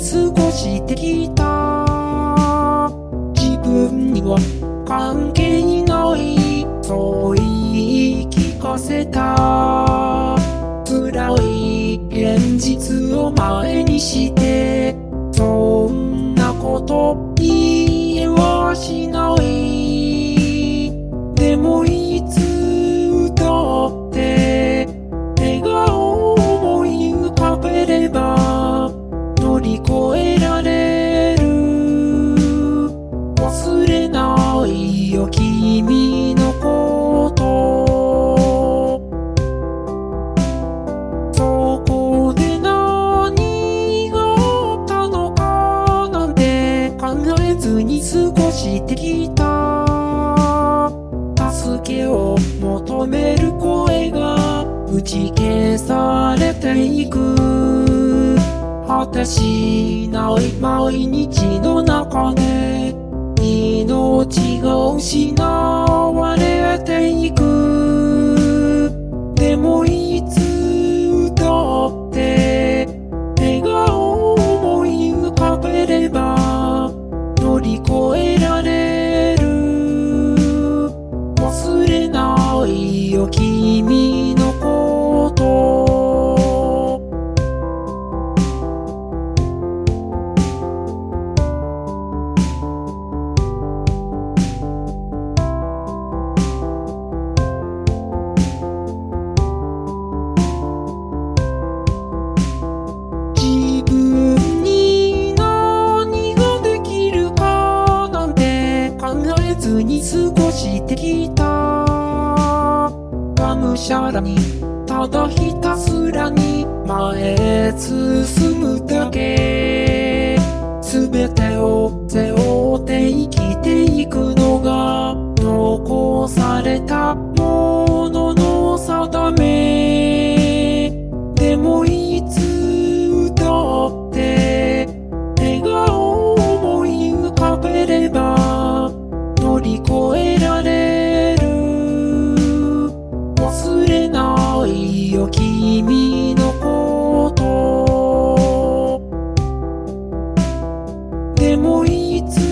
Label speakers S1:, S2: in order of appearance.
S1: 過ごしてきた。自分には関係ない。そう言い聞かせた。辛い現実を前にししてきた。助けを求める声が打ち消されていく。果てしない毎日の中で。よ君のこと。自分に何ができるかなんて考えずに過ごしてきた。がむしゃらにただひたすらに前へ進むだけ。全てを背負って生きていくのが残された。思いつ